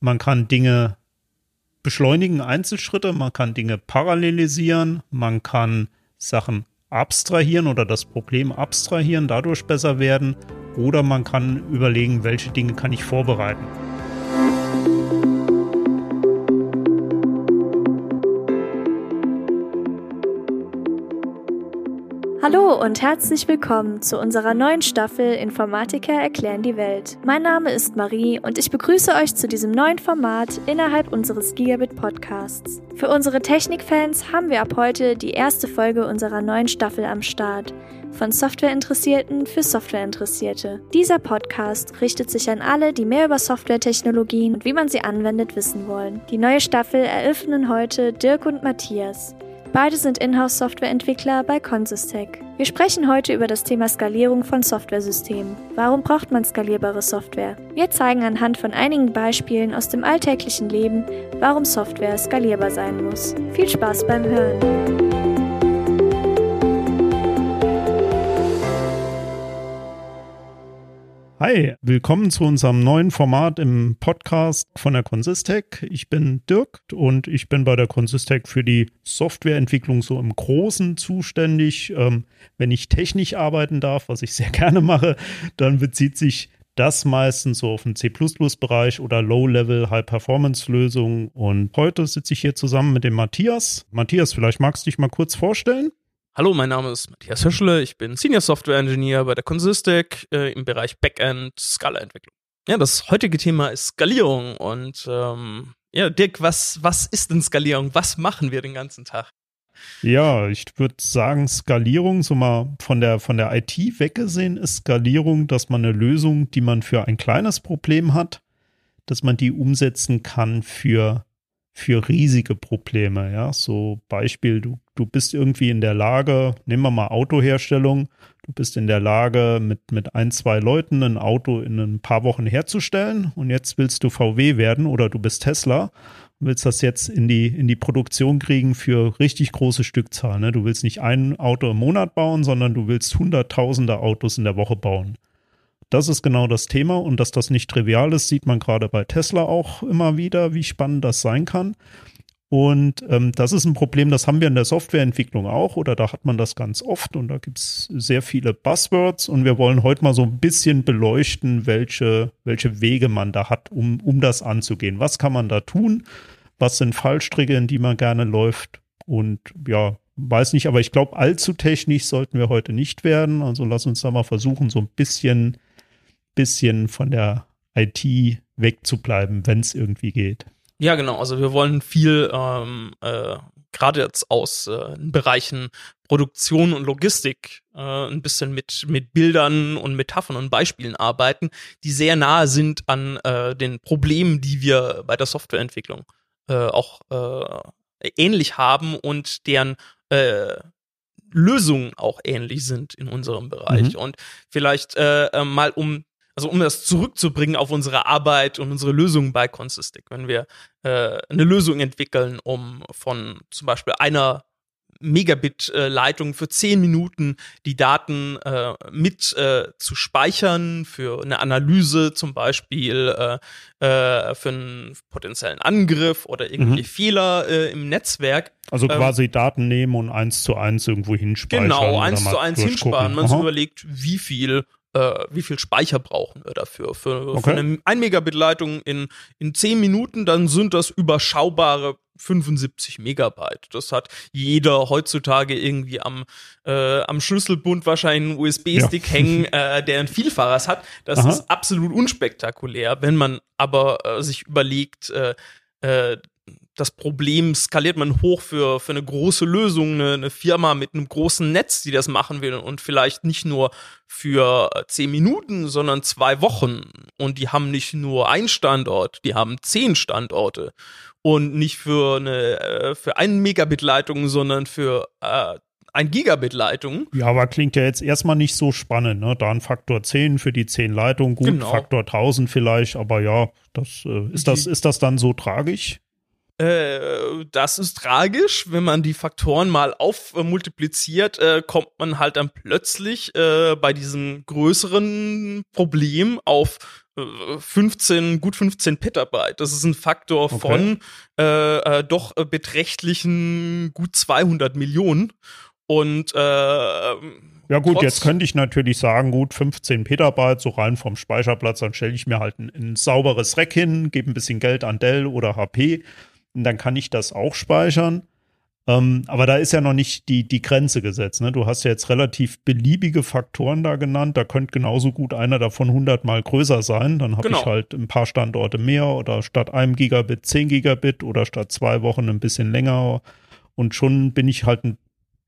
man kann Dinge beschleunigen, Einzelschritte, man kann Dinge parallelisieren, man kann Sachen abstrahieren oder das Problem abstrahieren, dadurch besser werden oder man kann überlegen, welche Dinge kann ich vorbereiten. Hallo und herzlich willkommen zu unserer neuen Staffel Informatiker erklären die Welt. Mein Name ist Marie und ich begrüße euch zu diesem neuen Format innerhalb unseres Gigabit Podcasts. Für unsere Technikfans haben wir ab heute die erste Folge unserer neuen Staffel am Start. Von Softwareinteressierten für Softwareinteressierte. Dieser Podcast richtet sich an alle, die mehr über Softwaretechnologien und wie man sie anwendet wissen wollen. Die neue Staffel eröffnen heute Dirk und Matthias. Beide sind Inhouse-Softwareentwickler bei Consistec. Wir sprechen heute über das Thema Skalierung von Softwaresystemen. Warum braucht man skalierbare Software? Wir zeigen anhand von einigen Beispielen aus dem alltäglichen Leben, warum Software skalierbar sein muss. Viel Spaß beim Hören! Hi, willkommen zu unserem neuen Format im Podcast von der Consistec. Ich bin Dirk und ich bin bei der Consistec für die Softwareentwicklung so im Großen zuständig. Ähm, wenn ich technisch arbeiten darf, was ich sehr gerne mache, dann bezieht sich das meistens so auf den C++-Bereich oder Low-Level High-Performance-Lösungen. Und heute sitze ich hier zusammen mit dem Matthias. Matthias, vielleicht magst du dich mal kurz vorstellen? Hallo, mein Name ist Matthias Hüschle. Ich bin Senior Software Engineer bei der Consistec äh, im Bereich Backend Scala-Entwicklung. Ja, das heutige Thema ist Skalierung und ähm, ja, Dirk, was, was ist denn Skalierung? Was machen wir den ganzen Tag? Ja, ich würde sagen, Skalierung, so mal von der, von der IT weggesehen, ist Skalierung, dass man eine Lösung, die man für ein kleines Problem hat, dass man die umsetzen kann für für riesige Probleme. Ja, so Beispiel, du, du bist irgendwie in der Lage, nehmen wir mal Autoherstellung, du bist in der Lage, mit, mit ein, zwei Leuten ein Auto in ein paar Wochen herzustellen und jetzt willst du VW werden oder du bist Tesla und willst das jetzt in die, in die Produktion kriegen für richtig große Stückzahlen. Ne? Du willst nicht ein Auto im Monat bauen, sondern du willst hunderttausende Autos in der Woche bauen. Das ist genau das Thema und dass das nicht trivial ist, sieht man gerade bei Tesla auch immer wieder, wie spannend das sein kann. Und ähm, das ist ein Problem, das haben wir in der Softwareentwicklung auch oder da hat man das ganz oft und da gibt es sehr viele Buzzwords und wir wollen heute mal so ein bisschen beleuchten, welche, welche Wege man da hat, um, um das anzugehen. Was kann man da tun? Was sind Fallstricke, in die man gerne läuft? Und ja, weiß nicht, aber ich glaube, allzu technisch sollten wir heute nicht werden. Also lass uns da mal versuchen, so ein bisschen bisschen von der IT wegzubleiben, wenn es irgendwie geht. Ja, genau. Also wir wollen viel ähm, äh, gerade jetzt aus äh, Bereichen Produktion und Logistik äh, ein bisschen mit, mit Bildern und Metaphern und Beispielen arbeiten, die sehr nahe sind an äh, den Problemen, die wir bei der Softwareentwicklung äh, auch äh, ähnlich haben und deren Lösungen auch ähnlich sind in unserem Bereich. Mhm. Und vielleicht mal um also um das zurückzubringen auf unsere Arbeit und unsere Lösungen bei Consistic, wenn wir äh, eine Lösung entwickeln, um von zum Beispiel einer Megabit-Leitung für zehn Minuten die Daten äh, mit äh, zu speichern für eine Analyse zum Beispiel, äh, äh, für einen potenziellen Angriff oder irgendwelche mhm. Fehler äh, im Netzwerk. Also ähm, quasi ähm, Daten nehmen und eins zu eins irgendwo hinspeichern. Genau, eins zu eins hinsparen. Man sich überlegt, wie viel äh, wie viel Speicher brauchen wir dafür. Für, okay. für eine 1 Megabit Leitung in, in 10 Minuten, dann sind das überschaubare 75 Megabyte. Das hat jeder heutzutage irgendwie am, äh, am Schlüsselbund wahrscheinlich einen USB-Stick ja. hängen, äh, der ein Vielfaches hat. Das Aha. ist absolut unspektakulär. Wenn man aber äh, sich überlegt, äh, äh, das Problem skaliert man hoch für, für eine große Lösung, eine, eine, Firma mit einem großen Netz, die das machen will und vielleicht nicht nur für zehn Minuten, sondern zwei Wochen. Und die haben nicht nur einen Standort, die haben zehn Standorte. Und nicht für eine, äh, für einen Megabit Leitung, sondern für äh, ein Gigabit Leitung. Ja, aber klingt ja jetzt erstmal nicht so spannend, ne? Da ein Faktor 10 für die 10 Leitungen, gut, genau. Faktor 1000 vielleicht, aber ja, das, äh, ist das, ist das dann so tragisch? Äh, das ist tragisch. Wenn man die Faktoren mal aufmultipliziert, äh, kommt man halt dann plötzlich äh, bei diesem größeren Problem auf 15, gut 15 Petabyte. Das ist ein Faktor okay. von äh, äh, doch beträchtlichen gut 200 Millionen. Und äh, ja gut, jetzt könnte ich natürlich sagen, gut 15 Petabyte, so rein vom Speicherplatz, dann stelle ich mir halt ein, ein sauberes Rack hin, gebe ein bisschen Geld an Dell oder HP dann kann ich das auch speichern. Ähm, aber da ist ja noch nicht die, die Grenze gesetzt. Ne? Du hast ja jetzt relativ beliebige Faktoren da genannt. Da könnte genauso gut einer davon 100 mal größer sein. Dann habe genau. ich halt ein paar Standorte mehr oder statt einem Gigabit 10 Gigabit oder statt zwei Wochen ein bisschen länger. Und schon bin ich halt ein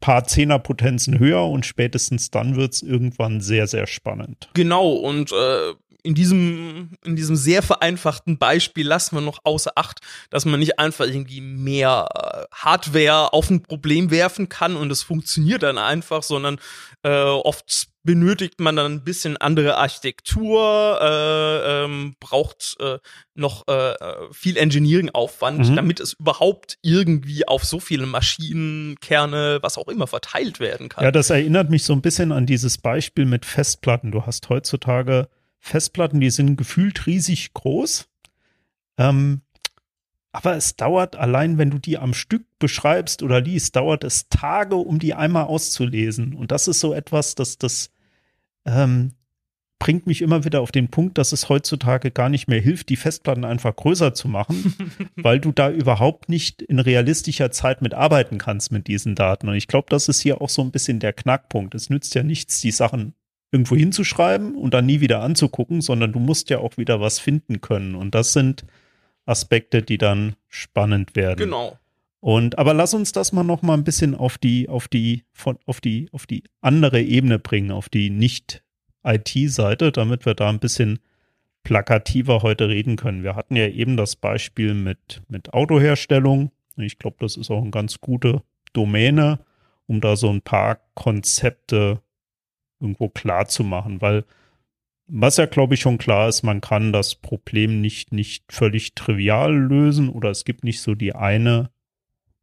paar Zehnerpotenzen höher und spätestens dann wird es irgendwann sehr, sehr spannend. Genau, und äh, in diesem, in diesem sehr vereinfachten Beispiel lassen wir noch außer Acht, dass man nicht einfach irgendwie mehr äh, Hardware auf ein Problem werfen kann und es funktioniert dann einfach, sondern äh, oft benötigt man dann ein bisschen andere Architektur, äh, ähm, braucht äh, noch äh, viel Engineering-Aufwand, mhm. damit es überhaupt irgendwie auf so viele Maschinenkerne, was auch immer, verteilt werden kann. Ja, das erinnert mich so ein bisschen an dieses Beispiel mit Festplatten. Du hast heutzutage Festplatten, die sind gefühlt riesig groß. Ähm, aber es dauert allein, wenn du die am Stück beschreibst oder liest, dauert es Tage, um die einmal auszulesen. Und das ist so etwas, das, das ähm, bringt mich immer wieder auf den Punkt, dass es heutzutage gar nicht mehr hilft, die Festplatten einfach größer zu machen, weil du da überhaupt nicht in realistischer Zeit mit arbeiten kannst mit diesen Daten. Und ich glaube, das ist hier auch so ein bisschen der Knackpunkt. Es nützt ja nichts, die Sachen irgendwo hinzuschreiben und dann nie wieder anzugucken, sondern du musst ja auch wieder was finden können. Und das sind Aspekte, die dann spannend werden. Genau. Und aber lass uns das mal noch mal ein bisschen auf die auf die von auf die auf die andere Ebene bringen, auf die nicht IT-Seite, damit wir da ein bisschen plakativer heute reden können. Wir hatten ja eben das Beispiel mit mit Autoherstellung. Ich glaube, das ist auch eine ganz gute Domäne, um da so ein paar Konzepte irgendwo klar zu machen, weil was ja, glaube ich, schon klar ist, man kann das Problem nicht, nicht völlig trivial lösen oder es gibt nicht so die eine,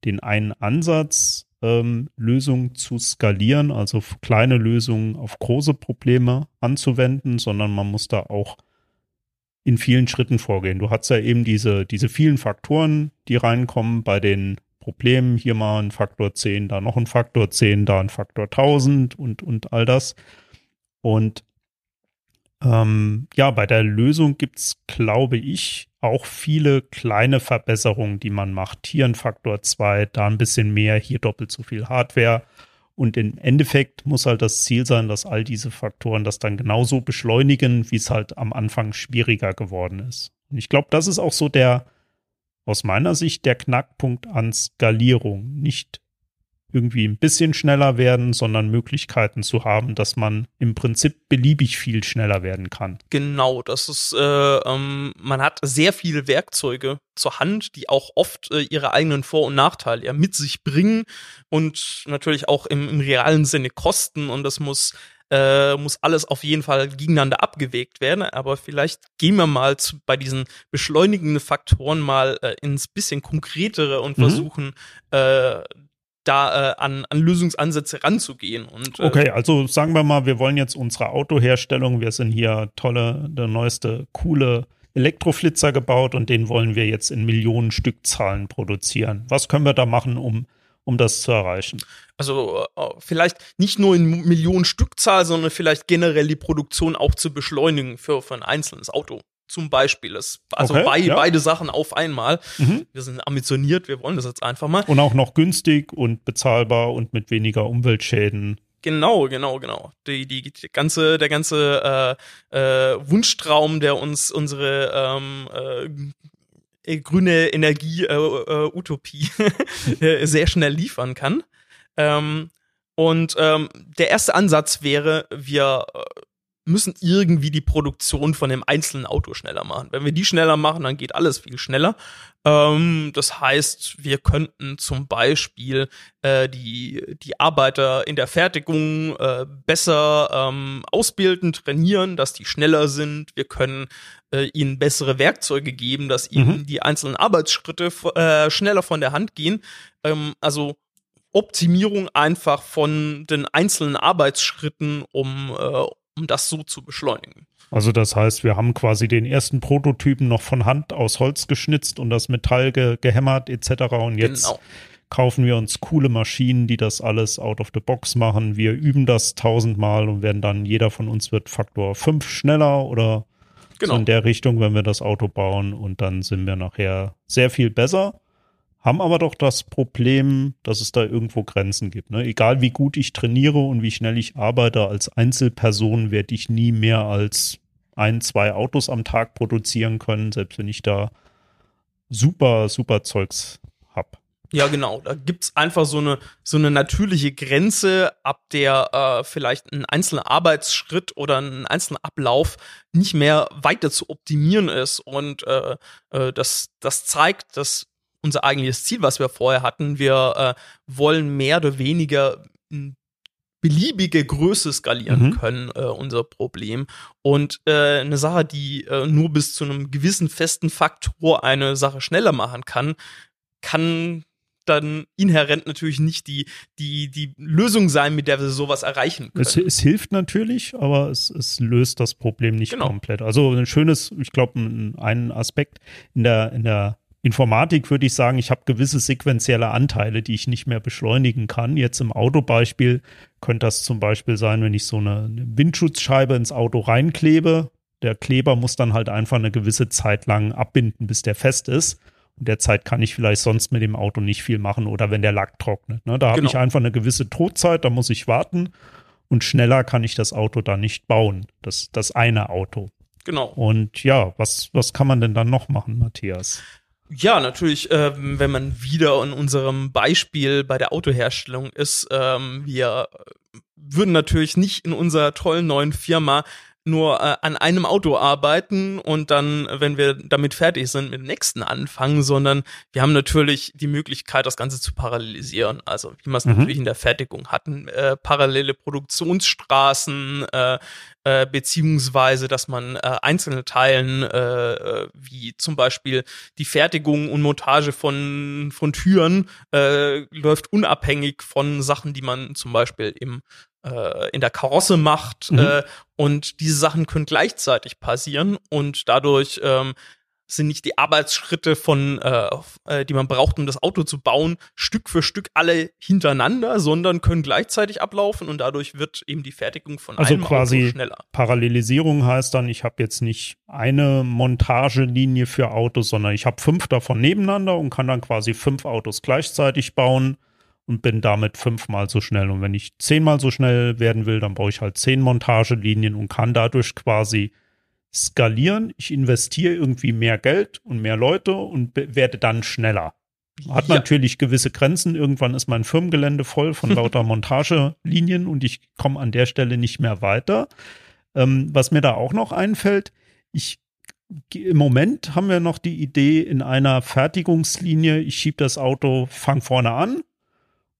den einen Ansatz, ähm, Lösungen zu skalieren, also kleine Lösungen auf große Probleme anzuwenden, sondern man muss da auch in vielen Schritten vorgehen. Du hast ja eben diese, diese vielen Faktoren, die reinkommen bei den Problemen. Hier mal ein Faktor 10, da noch ein Faktor 10, da ein Faktor 1000 und, und all das. Und ähm, ja, bei der Lösung gibt's, glaube ich, auch viele kleine Verbesserungen, die man macht. Hier ein Faktor 2, da ein bisschen mehr, hier doppelt so viel Hardware. Und im Endeffekt muss halt das Ziel sein, dass all diese Faktoren das dann genauso beschleunigen, wie es halt am Anfang schwieriger geworden ist. Und ich glaube, das ist auch so der, aus meiner Sicht, der Knackpunkt an Skalierung. Nicht irgendwie ein bisschen schneller werden, sondern Möglichkeiten zu haben, dass man im Prinzip beliebig viel schneller werden kann. Genau, das ist, äh, ähm, man hat sehr viele Werkzeuge zur Hand, die auch oft äh, ihre eigenen Vor- und Nachteile ja mit sich bringen und natürlich auch im, im realen Sinne kosten und das muss äh, muss alles auf jeden Fall gegeneinander abgewägt werden. Aber vielleicht gehen wir mal zu, bei diesen beschleunigenden Faktoren mal äh, ins bisschen konkretere und mhm. versuchen äh, da äh, an, an Lösungsansätze ranzugehen. Und, äh, okay, also sagen wir mal, wir wollen jetzt unsere Autoherstellung, wir sind hier tolle, der neueste, coole Elektroflitzer gebaut und den wollen wir jetzt in Millionen Stückzahlen produzieren. Was können wir da machen, um, um das zu erreichen? Also äh, vielleicht nicht nur in Millionen Stückzahl, sondern vielleicht generell die Produktion auch zu beschleunigen für, für ein einzelnes Auto zum Beispiel. Das, also okay, bei, ja. beide Sachen auf einmal. Mhm. Wir sind ambitioniert, wir wollen das jetzt einfach mal. Und auch noch günstig und bezahlbar und mit weniger Umweltschäden. Genau, genau, genau. Die, die, die ganze, der ganze äh, äh, Wunschtraum, der uns unsere ähm, äh, grüne Energie äh, äh, sehr schnell liefern kann. Ähm, und ähm, der erste Ansatz wäre, wir äh, müssen irgendwie die Produktion von dem einzelnen Auto schneller machen. Wenn wir die schneller machen, dann geht alles viel schneller. Ähm, das heißt, wir könnten zum Beispiel äh, die, die Arbeiter in der Fertigung äh, besser ähm, ausbilden, trainieren, dass die schneller sind. Wir können äh, ihnen bessere Werkzeuge geben, dass ihnen mhm. die einzelnen Arbeitsschritte äh, schneller von der Hand gehen. Ähm, also Optimierung einfach von den einzelnen Arbeitsschritten, um, äh, um das so zu beschleunigen. Also das heißt, wir haben quasi den ersten Prototypen noch von Hand aus Holz geschnitzt und das Metall ge gehämmert etc. Und jetzt genau. kaufen wir uns coole Maschinen, die das alles out of the box machen. Wir üben das tausendmal und werden dann, jeder von uns wird Faktor 5 schneller oder genau. so in der Richtung, wenn wir das Auto bauen und dann sind wir nachher sehr viel besser haben aber doch das Problem, dass es da irgendwo Grenzen gibt. Ne? Egal wie gut ich trainiere und wie schnell ich arbeite, als Einzelperson werde ich nie mehr als ein, zwei Autos am Tag produzieren können, selbst wenn ich da super, super Zeugs hab. Ja, genau. Da gibt's einfach so eine, so eine natürliche Grenze, ab der äh, vielleicht ein einzelner Arbeitsschritt oder ein einzelner Ablauf nicht mehr weiter zu optimieren ist. Und äh, äh, das, das zeigt, dass unser eigentliches Ziel, was wir vorher hatten. Wir äh, wollen mehr oder weniger beliebige Größe skalieren mhm. können, äh, unser Problem. Und äh, eine Sache, die äh, nur bis zu einem gewissen festen Faktor eine Sache schneller machen kann, kann dann inhärent natürlich nicht die, die, die Lösung sein, mit der wir sowas erreichen können. Es, es hilft natürlich, aber es, es löst das Problem nicht genau. komplett. Also ein schönes, ich glaube, ein Aspekt in der, in der Informatik würde ich sagen, ich habe gewisse sequentielle Anteile, die ich nicht mehr beschleunigen kann. Jetzt im Autobeispiel könnte das zum Beispiel sein, wenn ich so eine, Windschutzscheibe ins Auto reinklebe. Der Kleber muss dann halt einfach eine gewisse Zeit lang abbinden, bis der fest ist. Und derzeit kann ich vielleicht sonst mit dem Auto nicht viel machen oder wenn der Lack trocknet. Ne? Da habe genau. ich einfach eine gewisse Todzeit, da muss ich warten. Und schneller kann ich das Auto dann nicht bauen. Das, das eine Auto. Genau. Und ja, was, was kann man denn dann noch machen, Matthias? Ja, natürlich, ähm, wenn man wieder in unserem Beispiel bei der Autoherstellung ist, ähm, wir würden natürlich nicht in unserer tollen neuen Firma nur äh, an einem Auto arbeiten und dann, wenn wir damit fertig sind, mit dem nächsten anfangen, sondern wir haben natürlich die Möglichkeit, das Ganze zu parallelisieren. Also wie wir es mhm. natürlich in der Fertigung hatten, äh, parallele Produktionsstraßen, äh, äh, beziehungsweise dass man äh, einzelne Teilen, äh, äh, wie zum Beispiel die Fertigung und Montage von, von Türen, äh, läuft unabhängig von Sachen, die man zum Beispiel im äh, in der Karosse macht. Mhm. Äh, und diese Sachen können gleichzeitig passieren und dadurch ähm, sind nicht die Arbeitsschritte von, äh, äh, die man braucht, um das Auto zu bauen, Stück für Stück alle hintereinander, sondern können gleichzeitig ablaufen und dadurch wird eben die Fertigung von also einem quasi Auto schneller. Parallelisierung heißt dann, ich habe jetzt nicht eine Montagelinie für Autos, sondern ich habe fünf davon nebeneinander und kann dann quasi fünf Autos gleichzeitig bauen und bin damit fünfmal so schnell. Und wenn ich zehnmal so schnell werden will, dann brauche ich halt zehn Montagelinien und kann dadurch quasi skalieren. Ich investiere irgendwie mehr Geld und mehr Leute und werde dann schneller. Hat ja. natürlich gewisse Grenzen. Irgendwann ist mein Firmengelände voll von lauter Montagelinien und ich komme an der Stelle nicht mehr weiter. Ähm, was mir da auch noch einfällt, ich im Moment haben wir noch die Idee in einer Fertigungslinie, ich schiebe das Auto, fang vorne an,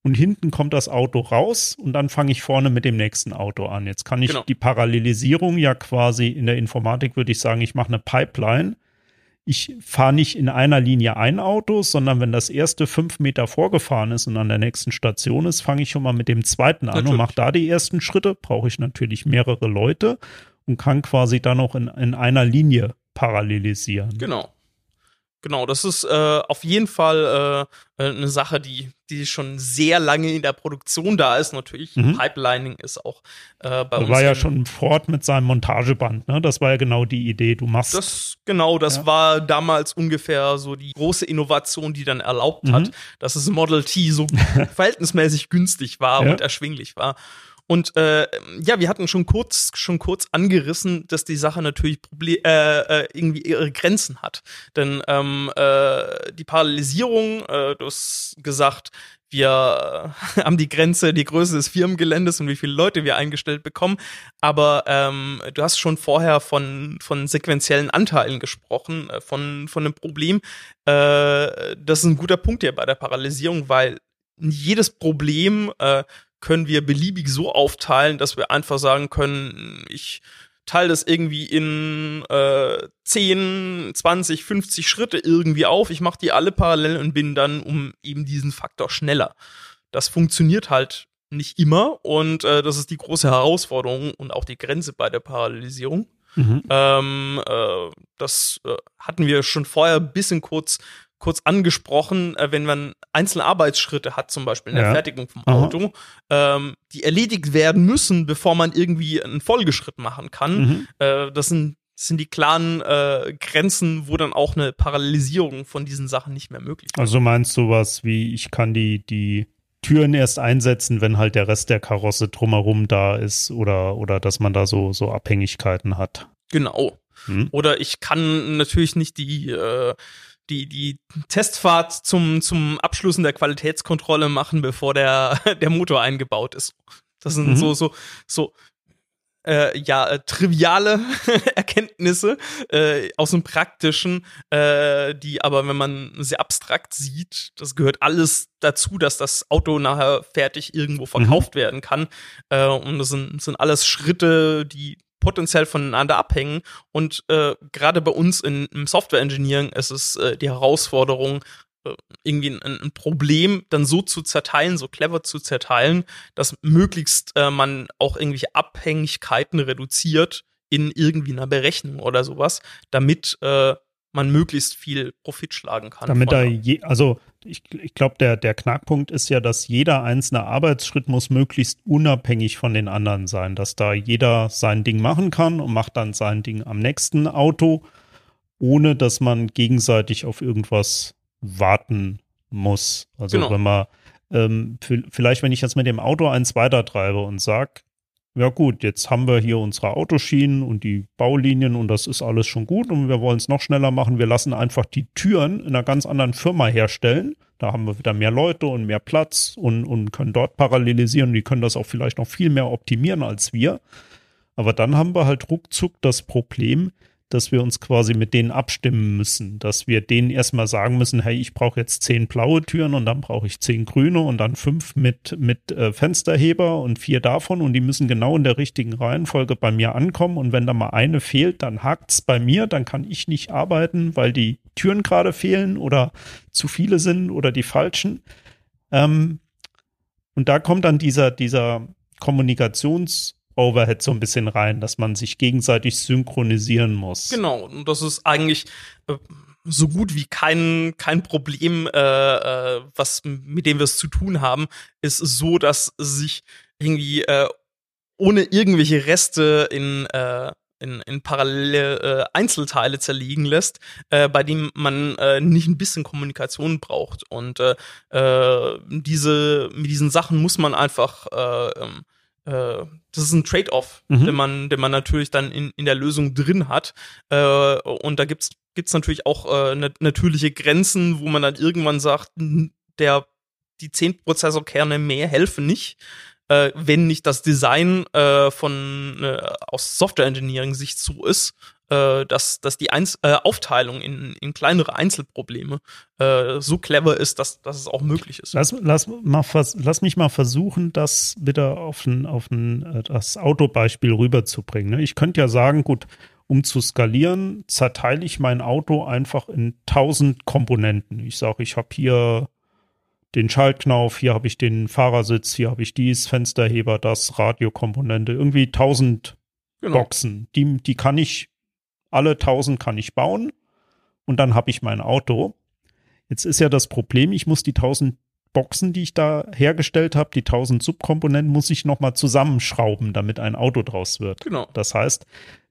und hinten kommt das Auto raus und dann fange ich vorne mit dem nächsten Auto an. Jetzt kann ich genau. die Parallelisierung ja quasi in der Informatik würde ich sagen, ich mache eine Pipeline. Ich fahre nicht in einer Linie ein Auto, sondern wenn das erste fünf Meter vorgefahren ist und an der nächsten Station ist, fange ich schon mal mit dem zweiten an natürlich. und mache da die ersten Schritte. Brauche ich natürlich mehrere Leute und kann quasi dann auch in, in einer Linie parallelisieren. Genau. Genau, das ist äh, auf jeden Fall äh, eine Sache, die, die schon sehr lange in der Produktion da ist. Natürlich, mhm. Pipelining ist auch äh, bei das uns. war ja schon Ford mit seinem Montageband, ne? Das war ja genau die Idee. Du machst. Das, genau, das ja. war damals ungefähr so die große Innovation, die dann erlaubt mhm. hat, dass das Model T so verhältnismäßig günstig war ja. und erschwinglich war. Und äh, ja, wir hatten schon kurz schon kurz angerissen, dass die Sache natürlich Proble äh, äh, irgendwie ihre Grenzen hat. Denn ähm, äh, die Parallelisierung, äh, du hast gesagt, wir äh, haben die Grenze, die Größe des Firmengeländes und wie viele Leute wir eingestellt bekommen. Aber ähm, du hast schon vorher von, von sequentiellen Anteilen gesprochen, äh, von, von einem Problem. Äh, das ist ein guter Punkt hier bei der Parallelisierung, weil jedes Problem äh, können wir beliebig so aufteilen, dass wir einfach sagen können, ich teile das irgendwie in äh, 10, 20, 50 Schritte irgendwie auf. Ich mache die alle parallel und bin dann um eben diesen Faktor schneller. Das funktioniert halt nicht immer und äh, das ist die große Herausforderung und auch die Grenze bei der Parallelisierung. Mhm. Ähm, äh, das äh, hatten wir schon vorher ein bisschen kurz kurz angesprochen, äh, wenn man einzelne Arbeitsschritte hat, zum Beispiel in der ja. Fertigung vom Auto, ähm, die erledigt werden müssen, bevor man irgendwie einen Folgeschritt machen kann. Mhm. Äh, das sind das sind die klaren äh, Grenzen, wo dann auch eine Parallelisierung von diesen Sachen nicht mehr möglich ist. Also meinst du was wie, ich kann die, die Türen erst einsetzen, wenn halt der Rest der Karosse drumherum da ist oder, oder dass man da so, so Abhängigkeiten hat. Genau. Hm. Oder ich kann natürlich nicht die, äh, die, die Testfahrt zum, zum Abschlussen der Qualitätskontrolle machen, bevor der, der Motor eingebaut ist. Das sind mhm. so, so, so äh, ja, äh, triviale Erkenntnisse äh, aus dem Praktischen, äh, die aber, wenn man sehr abstrakt sieht, das gehört alles dazu, dass das Auto nachher fertig irgendwo mhm. verkauft mhm. werden kann. Äh, und das sind, das sind alles Schritte, die potenziell voneinander abhängen. Und äh, gerade bei uns in, im Software Engineering ist es äh, die Herausforderung, äh, irgendwie ein, ein, Problem dann so zu zerteilen, so clever zu zerteilen, dass möglichst äh, man auch irgendwelche Abhängigkeiten reduziert in irgendwie einer Berechnung oder sowas, damit äh, man möglichst viel Profit schlagen kann. Damit da je, also ich, ich glaube, der, der Knackpunkt ist ja, dass jeder einzelne Arbeitsschritt muss möglichst unabhängig von den anderen sein, dass da jeder sein Ding machen kann und macht dann sein Ding am nächsten Auto, ohne dass man gegenseitig auf irgendwas warten muss. Also genau. wenn man ähm, vielleicht, wenn ich jetzt mit dem Auto eins weitertreibe und sag, ja gut, jetzt haben wir hier unsere Autoschienen und die Baulinien und das ist alles schon gut und wir wollen es noch schneller machen. Wir lassen einfach die Türen in einer ganz anderen Firma herstellen. Da haben wir wieder mehr Leute und mehr Platz und, und können dort parallelisieren. Die können das auch vielleicht noch viel mehr optimieren als wir. Aber dann haben wir halt ruckzuck das Problem, dass wir uns quasi mit denen abstimmen müssen, dass wir denen erstmal sagen müssen, hey, ich brauche jetzt zehn blaue Türen und dann brauche ich zehn grüne und dann fünf mit, mit äh, Fensterheber und vier davon und die müssen genau in der richtigen Reihenfolge bei mir ankommen. Und wenn da mal eine fehlt, dann hakt's bei mir, dann kann ich nicht arbeiten, weil die Türen gerade fehlen oder zu viele sind oder die falschen. Ähm, und da kommt dann dieser, dieser Kommunikations- Overhead so ein bisschen rein, dass man sich gegenseitig synchronisieren muss. Genau, und das ist eigentlich äh, so gut wie kein, kein Problem, äh, äh, was mit dem wir es zu tun haben, ist so, dass sich irgendwie äh, ohne irgendwelche Reste in äh, in, in parallele äh, Einzelteile zerlegen lässt, äh, bei dem man äh, nicht ein bisschen Kommunikation braucht. Und äh, äh, diese, mit diesen Sachen muss man einfach äh, ähm, äh, das ist ein Trade-off, mhm. den man, den man natürlich dann in, in der Lösung drin hat. Äh, und da gibt's gibt's natürlich auch äh, natürliche Grenzen, wo man dann irgendwann sagt, der die zehn Prozessorkerne mehr helfen nicht, äh, wenn nicht das Design äh, von äh, aus Software Engineering Sicht so ist, äh, dass, dass die Einz äh, Aufteilung in, in kleinere Einzelprobleme äh, so clever ist, dass, dass es auch möglich ist. Lass, lass, mal lass mich mal versuchen, das wieder auf, ein, auf ein, äh, das Autobeispiel rüberzubringen. Ne? Ich könnte ja sagen, gut, um zu skalieren, zerteile ich mein Auto einfach in tausend Komponenten. Ich sage, ich habe hier den Schaltknauf, hier habe ich den Fahrersitz, hier habe ich dies, Fensterheber, das, Radiokomponente, irgendwie tausend genau. Boxen. Die, die kann ich alle 1000 kann ich bauen und dann habe ich mein Auto. Jetzt ist ja das Problem, ich muss die 1000 Boxen, die ich da hergestellt habe, die 1000 Subkomponenten, muss ich nochmal zusammenschrauben, damit ein Auto draus wird. Genau. Das heißt,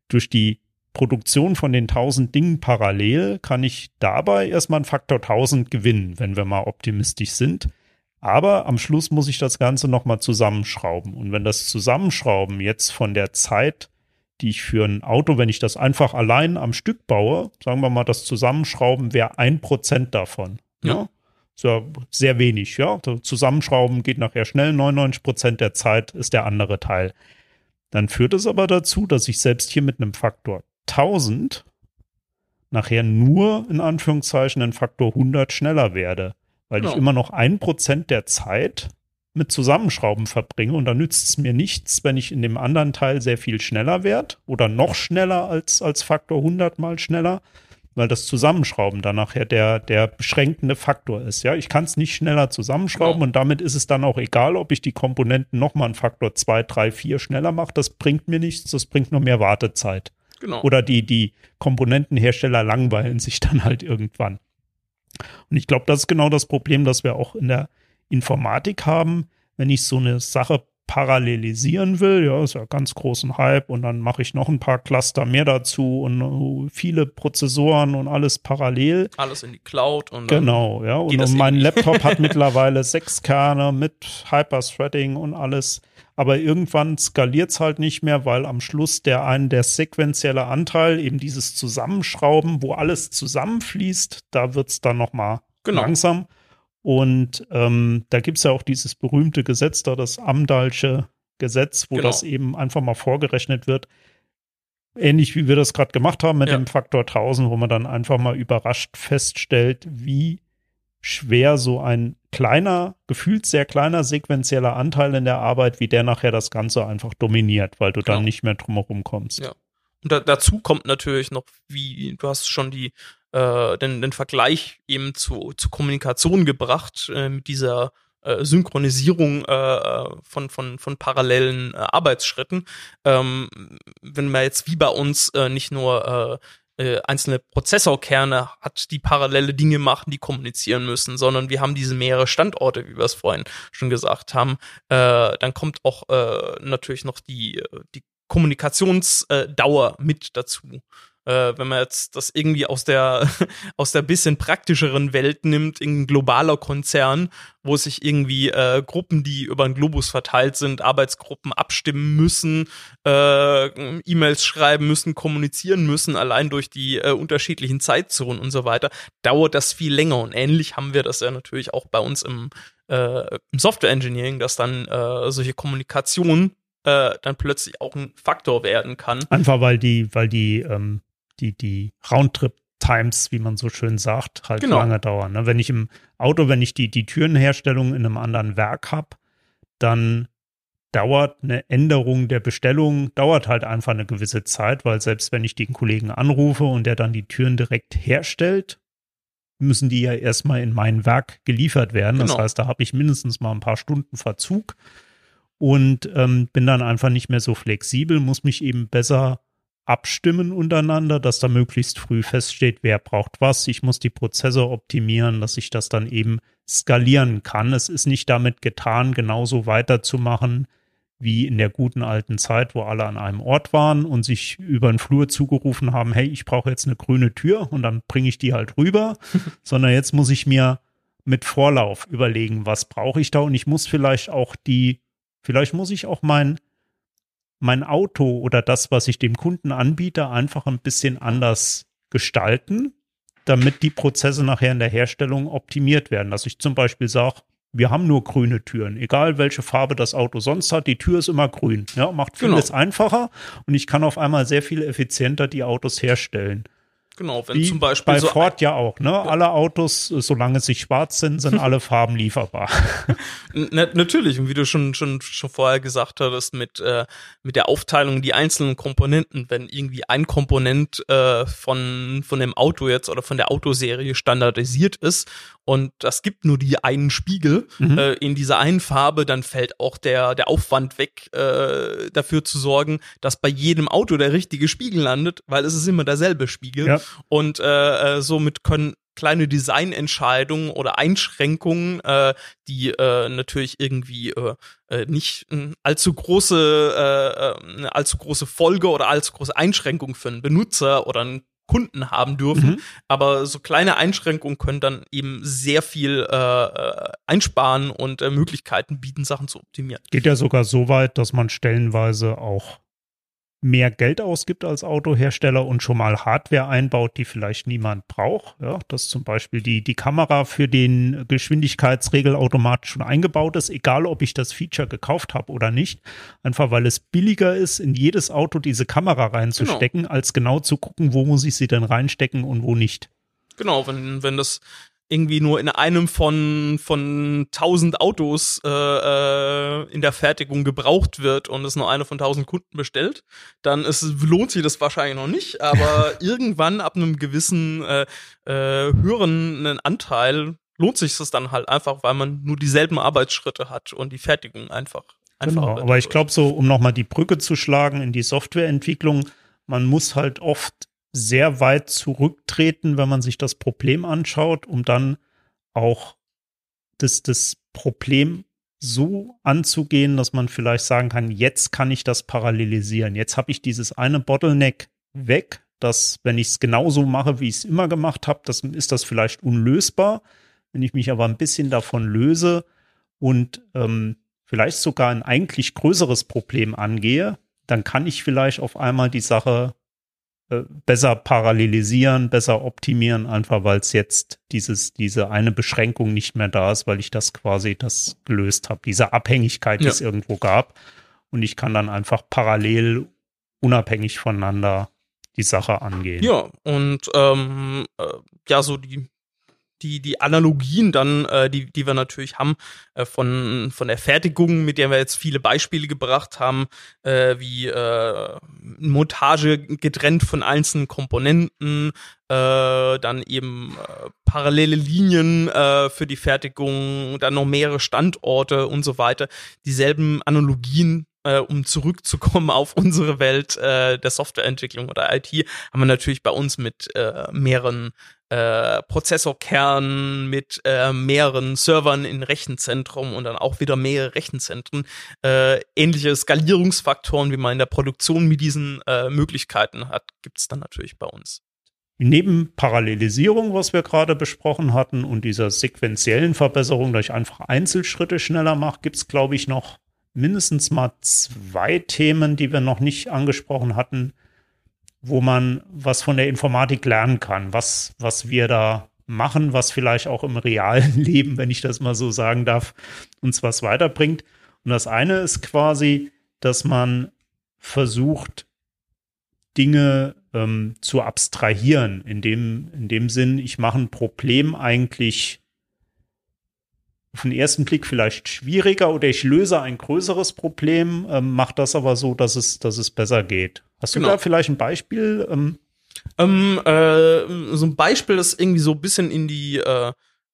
durch die Produktion von den 1000 Dingen parallel kann ich dabei erstmal einen Faktor 1000 gewinnen, wenn wir mal optimistisch sind. Aber am Schluss muss ich das Ganze nochmal zusammenschrauben. Und wenn das Zusammenschrauben jetzt von der Zeit die ich für ein Auto, wenn ich das einfach allein am Stück baue, sagen wir mal, das Zusammenschrauben wäre ein Prozent davon. Ja. ja. Ist ja sehr wenig, ja. Zusammenschrauben geht nachher schnell, 99 Prozent der Zeit ist der andere Teil. Dann führt es aber dazu, dass ich selbst hier mit einem Faktor 1000 nachher nur in Anführungszeichen einen Faktor 100 schneller werde, weil genau. ich immer noch ein Prozent der Zeit mit Zusammenschrauben verbringe und da nützt es mir nichts, wenn ich in dem anderen Teil sehr viel schneller werde oder noch schneller als, als Faktor 100 mal schneller. weil das Zusammenschrauben dann nachher der, der beschränkende Faktor ist. Ja, ich kann es nicht schneller zusammenschrauben Genau. und damit ist es dann auch egal, ob ich die Komponenten nochmal einen Faktor 2, 3, 4 schneller mache. Das bringt mir nichts, das bringt nur mehr Wartezeit. Genau. Oder die, die Komponentenhersteller langweilen sich dann halt irgendwann. Und ich glaube, das ist genau das Problem, das wir auch in der Informatik haben. Wenn ich so eine Sache parallelisieren will, ja, ist ja ganz großen Hype und dann mache ich noch ein paar Cluster mehr dazu und äh, viele Prozessoren und alles parallel. Alles in die Cloud und Genau, ja. Und das mein. Laptop hat mittlerweile sechs Kerne mit Hyper-Threading und alles. Aber irgendwann skaliert es halt nicht mehr, weil am Schluss der ein, der sequentielle Anteil, eben dieses Zusammenschrauben, wo alles zusammenfließt, da wird es dann nochmal Genau. langsam. Und ähm, da gibt es ja auch dieses berühmte Gesetz, da das Amdahlsche Gesetz, wo Genau. das eben einfach mal vorgerechnet wird. Ähnlich wie wir das gerade gemacht haben mit Ja. dem Faktor 1000, wo man dann einfach mal überrascht feststellt, wie schwer so ein kleiner, gefühlt sehr kleiner sequenzieller Anteil in der Arbeit, wie der nachher das Ganze einfach dominiert, weil du Genau. dann nicht mehr drumherum kommst. Ja. Und da, dazu kommt natürlich noch, wie du hast schon die äh, den, den Vergleich eben zu, zu Kommunikation gebracht äh, mit dieser äh, Synchronisierung äh, von, von, von parallelen äh, Arbeitsschritten. Ähm, wenn man jetzt wie bei uns äh, nicht nur äh, äh, einzelne Prozessorkerne hat, die parallele Dinge machen, die kommunizieren müssen, sondern wir haben diese mehrere Standorte, wie wir es vorhin schon gesagt haben, äh, dann kommt auch äh, natürlich noch die, äh, die Kommunikationsdauer mit dazu. Äh, wenn man jetzt das irgendwie aus der aus der bisschen praktischeren Welt nimmt, in ein globaler Konzern, wo sich irgendwie äh, Gruppen, die über den Globus verteilt sind, Arbeitsgruppen abstimmen müssen, äh, E-Mails schreiben müssen, kommunizieren müssen, allein durch die äh, unterschiedlichen Zeitzonen und so weiter, dauert das viel länger. Und ähnlich haben wir das ja natürlich auch bei uns im, äh, im Software Engineering, dass dann äh, solche Kommunikation äh, dann plötzlich auch ein Faktor werden kann. Einfach weil die, weil die, ähm, die, die Roundtrip-Times, wie man so schön sagt, halt Genau. lange dauern. Ne? Wenn ich im Auto, wenn ich die, die Türenherstellung in einem anderen Werk habe, dann dauert eine Änderung der Bestellung, dauert halt einfach eine gewisse Zeit, weil selbst wenn ich den Kollegen anrufe und der dann die Türen direkt herstellt, müssen die ja erstmal in mein Werk geliefert werden. Das Genau. heißt, da habe ich mindestens mal ein paar Stunden Verzug und ähm, bin dann einfach nicht mehr so flexibel, muss mich eben besser abstimmen untereinander, dass da möglichst früh feststeht, wer braucht was. Ich muss die Prozesse optimieren, dass ich das dann eben skalieren kann. Es ist nicht damit getan, genauso weiterzumachen wie in der guten alten Zeit, wo alle an einem Ort waren und sich über den Flur zugerufen haben, hey, ich brauche jetzt eine grüne Tür und dann bringe ich die halt rüber, sondern jetzt muss ich mir mit Vorlauf überlegen, was brauche ich da und ich muss vielleicht auch die, vielleicht muss ich auch mein mein Auto oder das, was ich dem Kunden anbiete, einfach ein bisschen anders gestalten, damit die Prozesse nachher in der Herstellung optimiert werden. Dass ich zum Beispiel sage, wir haben nur grüne Türen, egal welche Farbe das Auto sonst hat, die Tür ist immer grün. Ja, macht Genau. vieles einfacher und ich kann auf einmal sehr viel effizienter die Autos herstellen. Genau, wenn Wie zum Beispiel bei so Ford ja auch, ne? Alle Autos, äh, solange sie schwarz sind, sind alle Farben lieferbar. Na, natürlich, und wie du schon, schon, schon vorher gesagt hattest, mit, äh, mit der Aufteilung die einzelnen Komponenten, wenn irgendwie ein Komponent äh, von, von dem Auto jetzt oder von der Autoserie standardisiert ist und das gibt nur die einen Spiegel Mhm. äh, in dieser einen Farbe, dann fällt auch der, der Aufwand weg, äh, dafür zu sorgen, dass bei jedem Auto der richtige Spiegel landet, weil es ist immer derselbe Spiegel. Ja. Und äh, äh, somit können kleine Designentscheidungen oder Einschränkungen, äh, die äh, natürlich irgendwie äh, äh, nicht eine allzu große, äh, eine allzu große Folge oder allzu große Einschränkung für einen Benutzer oder einen Kunden haben dürfen. Mhm. Aber so kleine Einschränkungen können dann eben sehr viel äh, äh, einsparen und äh, Möglichkeiten bieten, Sachen zu optimieren. Geht ja sogar so weit, dass man stellenweise auch mehr Geld ausgibt als Autohersteller und schon mal Hardware einbaut, die vielleicht niemand braucht. Ja, dass zum Beispiel die, die Kamera für den Geschwindigkeitsregelautomat schon eingebaut ist, egal ob ich das Feature gekauft habe oder nicht. Einfach weil es billiger ist, in jedes Auto diese Kamera reinzustecken, als genau zu gucken, wo muss ich sie denn reinstecken und wo nicht. Genau, wenn, wenn das irgendwie nur in einem von von tausend Autos äh, äh, in der Fertigung gebraucht wird und es nur eine von tausend Kunden bestellt, dann ist, lohnt sich das wahrscheinlich noch nicht. Aber irgendwann ab einem gewissen äh, äh, höheren Anteil lohnt sich das dann halt einfach, weil man nur dieselben Arbeitsschritte hat und die Fertigung einfach. einfach genau, aber ich glaube so, um nochmal die Brücke zu schlagen in die Softwareentwicklung, man muss halt oft sehr weit zurücktreten, wenn man sich das Problem anschaut, um dann auch das, das Problem so anzugehen, dass man vielleicht sagen kann, jetzt kann ich das parallelisieren. Jetzt habe ich dieses eine Bottleneck weg, dass wenn ich es genauso mache, wie ich es immer gemacht habe, das ist das vielleicht unlösbar. Wenn ich mich aber ein bisschen davon löse und ähm, vielleicht sogar ein eigentlich größeres Problem angehe, dann kann ich vielleicht auf einmal die Sache äh, besser parallelisieren, besser optimieren, einfach weil es jetzt dieses, diese eine Beschränkung nicht mehr da ist, weil ich das quasi das gelöst habe, diese Abhängigkeit, die ja. es irgendwo gab. Und ich kann dann einfach parallel, unabhängig voneinander die Sache angehen. Ja, und ähm, äh, ja, so die die, die Analogien dann, äh, die, die wir natürlich haben, äh, von, von der Fertigung, mit der wir jetzt viele Beispiele gebracht haben, äh, wie äh, Montage getrennt von einzelnen Komponenten, äh, dann eben äh, parallele Linien äh, für die Fertigung, dann noch mehrere Standorte und so weiter. Dieselben Analogien äh, um zurückzukommen auf unsere Welt äh, der Softwareentwicklung oder IT, haben wir natürlich bei uns mit äh, mehreren äh, Prozessorkernen mit äh, mehreren Servern in Rechenzentrum und dann auch wieder mehrere Rechenzentren. Äh, ähnliche Skalierungsfaktoren, wie man in der Produktion mit diesen äh, Möglichkeiten hat, gibt es dann natürlich bei uns. Neben Parallelisierung, was wir gerade besprochen hatten, und dieser sequenziellen Verbesserung, dass ich einfach Einzelschritte schneller mache, gibt es, glaube ich, noch mindestens mal zwei Themen, die wir noch nicht angesprochen hatten, wo man was von der Informatik lernen kann, was, was wir da machen, was vielleicht auch im realen Leben, wenn ich das mal so sagen darf, uns was weiterbringt. Und das eine ist quasi, dass man versucht, Dinge ähm, zu abstrahieren. In dem, in dem Sinn, ich mache ein Problem eigentlich auf den ersten Blick vielleicht schwieriger oder ich löse ein größeres Problem, ähm, mache das aber so, dass es, dass es besser geht. Hast du genau. da vielleicht ein Beispiel? Ähm? Ähm, äh, so ein Beispiel, das irgendwie so ein bisschen in die äh,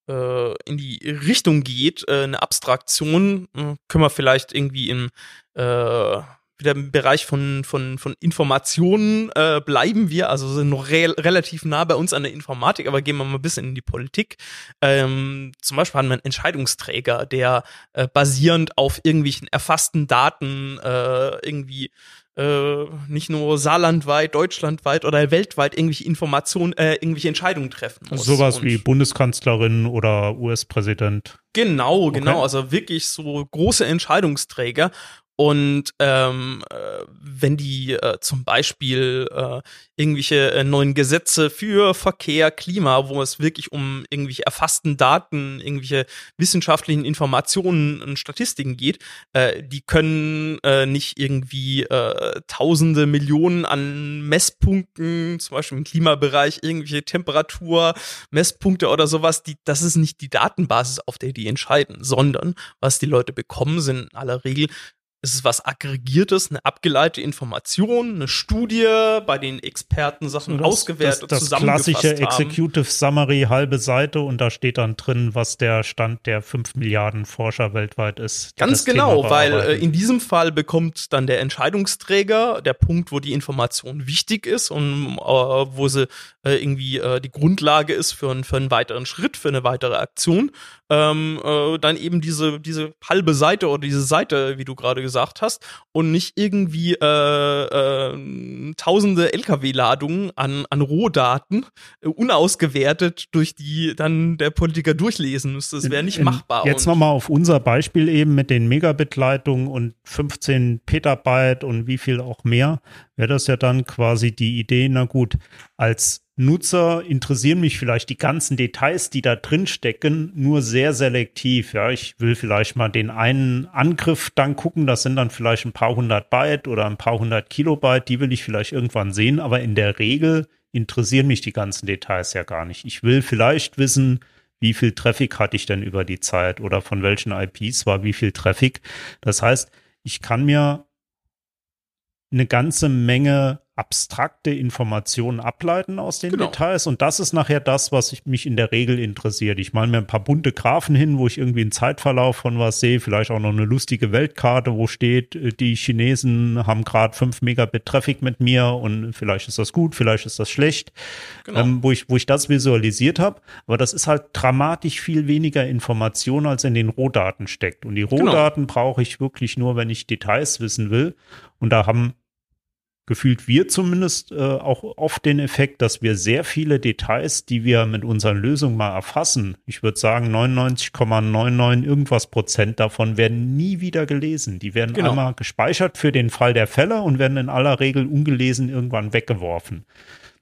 äh in die Richtung geht, äh, eine Abstraktion, äh, können wir vielleicht irgendwie im äh, wieder im Bereich von, von, von Informationen äh, bleiben wir, also sind noch re relativ nah bei uns an der Informatik, aber gehen wir mal ein bisschen in die Politik. Ähm, zum Beispiel haben wir einen Entscheidungsträger, der äh, basierend auf irgendwelchen erfassten Daten äh, irgendwie äh, nicht nur saarlandweit, deutschlandweit oder weltweit irgendwelche Informationen, äh, irgendwelche Entscheidungen treffen muss. Sowas wie Bundeskanzlerin oder US-Präsident. Genau, okay. genau. Also wirklich so große Entscheidungsträger. Und ähm, äh, wenn die äh, zum Beispiel äh, irgendwelche äh, neuen Gesetze für Verkehr, Klima, wo es wirklich um irgendwelche erfassten Daten, irgendwelche wissenschaftlichen Informationen und Statistiken geht, äh, die können äh, nicht irgendwie äh, Tausende, Millionen an Messpunkten, zum Beispiel im Klimabereich, irgendwelche Temperatur, Messpunkte oder sowas, die, das ist nicht die Datenbasis, auf der die entscheiden, sondern was die Leute bekommen, sind in aller Regel es ist was Aggregiertes, eine abgeleitete Information, eine Studie, bei den Experten Sachen das, ausgewertet, das, das klassische Executive Summary, halbe Seite und da steht dann drin, was der Stand der fünf Milliarden Forscher weltweit ist. Ganz genau, weil äh, in diesem Fall bekommt dann der Entscheidungsträger der Punkt, wo die Information wichtig ist und äh, wo sie äh, irgendwie äh, die Grundlage ist für, für einen weiteren Schritt, für eine weitere Aktion ähm, äh, dann eben diese, diese halbe Seite oder diese Seite, wie du gerade gesagt hast, und nicht irgendwie äh, äh, tausende LKW-Ladungen an, an Rohdaten äh, unausgewertet durch die dann der Politiker durchlesen müsste. Das wäre nicht machbar. Jetzt nochmal auf unser Beispiel eben mit den Megabit-Leitungen und 15 Petabyte und wie viel auch mehr, wäre das ja dann quasi die Idee, na gut, als Nutzer interessieren mich vielleicht die ganzen Details, die da drin stecken, nur sehr selektiv. Ja, ich will vielleicht mal den einen Angriff dann gucken. Das sind dann vielleicht ein paar hundert Byte oder ein paar hundert Kilobyte. Die will ich vielleicht irgendwann sehen. Aber in der Regel interessieren mich die ganzen Details ja gar nicht. Ich will vielleicht wissen, wie viel Traffic hatte ich denn über die Zeit oder von welchen IPs war wie viel Traffic. Das heißt, ich kann mir eine ganze Menge abstrakte Informationen ableiten aus den genau. Details. Und das ist nachher das, was ich, mich in der Regel interessiert. Ich male mir ein paar bunte Graphen hin, wo ich irgendwie einen Zeitverlauf von was sehe, vielleicht auch noch eine lustige Weltkarte, wo steht, äh, die Chinesen haben gerade 5 Megabit Traffic mit mir und vielleicht ist das gut, vielleicht ist das schlecht, genau. ähm, wo, ich, wo ich das visualisiert habe. Aber das ist halt dramatisch viel weniger Information, als in den Rohdaten steckt. Und die genau. Rohdaten genau. brauche ich wirklich nur, wenn ich Details wissen will. Und da haben gefühlt wir zumindest äh, auch oft den Effekt, dass wir sehr viele Details, die wir mit unseren Lösungen mal erfassen, ich würde sagen 99,99 irgendwas Prozent davon werden nie wieder gelesen. Die werden genau. einmal gespeichert für den Fall der Fälle und werden in aller Regel ungelesen irgendwann weggeworfen.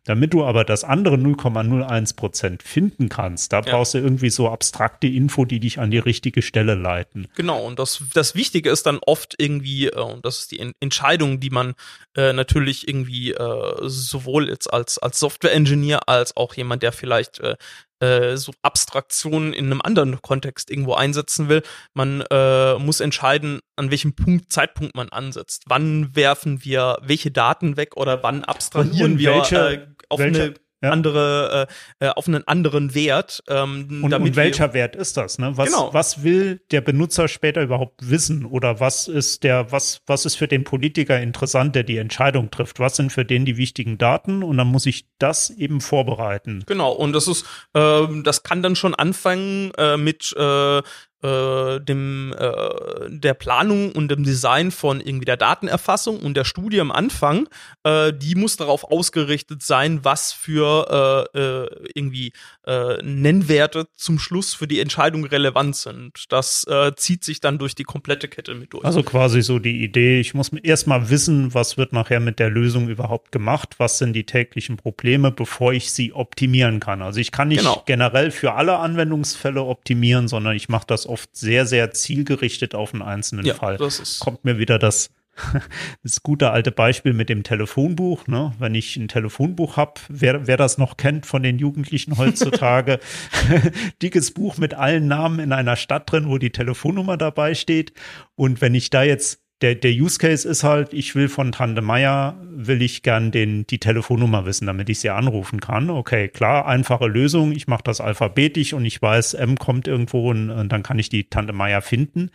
Damit du aber das andere 0,01 Prozent finden kannst, da ja. brauchst du irgendwie so abstrakte Info, die dich an die richtige Stelle leiten. Genau, und das, das Wichtige ist dann oft irgendwie, äh, und das ist die Entscheidung, die man äh, natürlich irgendwie äh, sowohl jetzt als, als Software-Engineer als auch jemand, der vielleicht äh, äh, so Abstraktionen in einem anderen Kontext irgendwo einsetzen will. Man äh, muss entscheiden, an welchem Punkt, Zeitpunkt man ansetzt. Wann werfen wir welche Daten weg oder wann abstrahieren wir welche, äh, auf welche, eine ja. andere, äh, äh, auf einen anderen Wert. Ähm, und, und welcher Wert ist das? Ne? Was, genau. was will der Benutzer später überhaupt wissen? Oder was ist der, was, was ist für den Politiker interessant, der die Entscheidung trifft? Was sind für den die wichtigen Daten? Und dann muss ich das eben vorbereiten. Genau, und das ist, äh, das kann dann schon anfangen äh, mit äh, äh, dem äh, der Planung und dem Design von irgendwie der Datenerfassung und der Studie am Anfang, äh, die muss darauf ausgerichtet sein, was für äh, äh, irgendwie Nennwerte zum Schluss für die Entscheidung relevant sind. Das zieht sich dann durch die komplette Kette mit durch. Also quasi so die Idee, ich muss erstmal wissen, was wird nachher mit der Lösung überhaupt gemacht, was sind die täglichen Probleme, bevor ich sie optimieren kann. Also ich kann nicht genau. generell für alle Anwendungsfälle optimieren, sondern ich mache das oft sehr, sehr zielgerichtet auf einen einzelnen ja, Fall. Kommt mir wieder das das gute alte Beispiel mit dem Telefonbuch. Ne? Wenn ich ein Telefonbuch habe, wer, wer das noch kennt von den Jugendlichen heutzutage, dickes Buch mit allen Namen in einer Stadt drin, wo die Telefonnummer dabei steht. Und wenn ich da jetzt der, der Use Case ist halt, ich will von Tante Meier, will ich gern den, die Telefonnummer wissen, damit ich sie anrufen kann. Okay, klar, einfache Lösung. Ich mache das alphabetisch und ich weiß, M kommt irgendwo und, und dann kann ich die Tante Meier finden.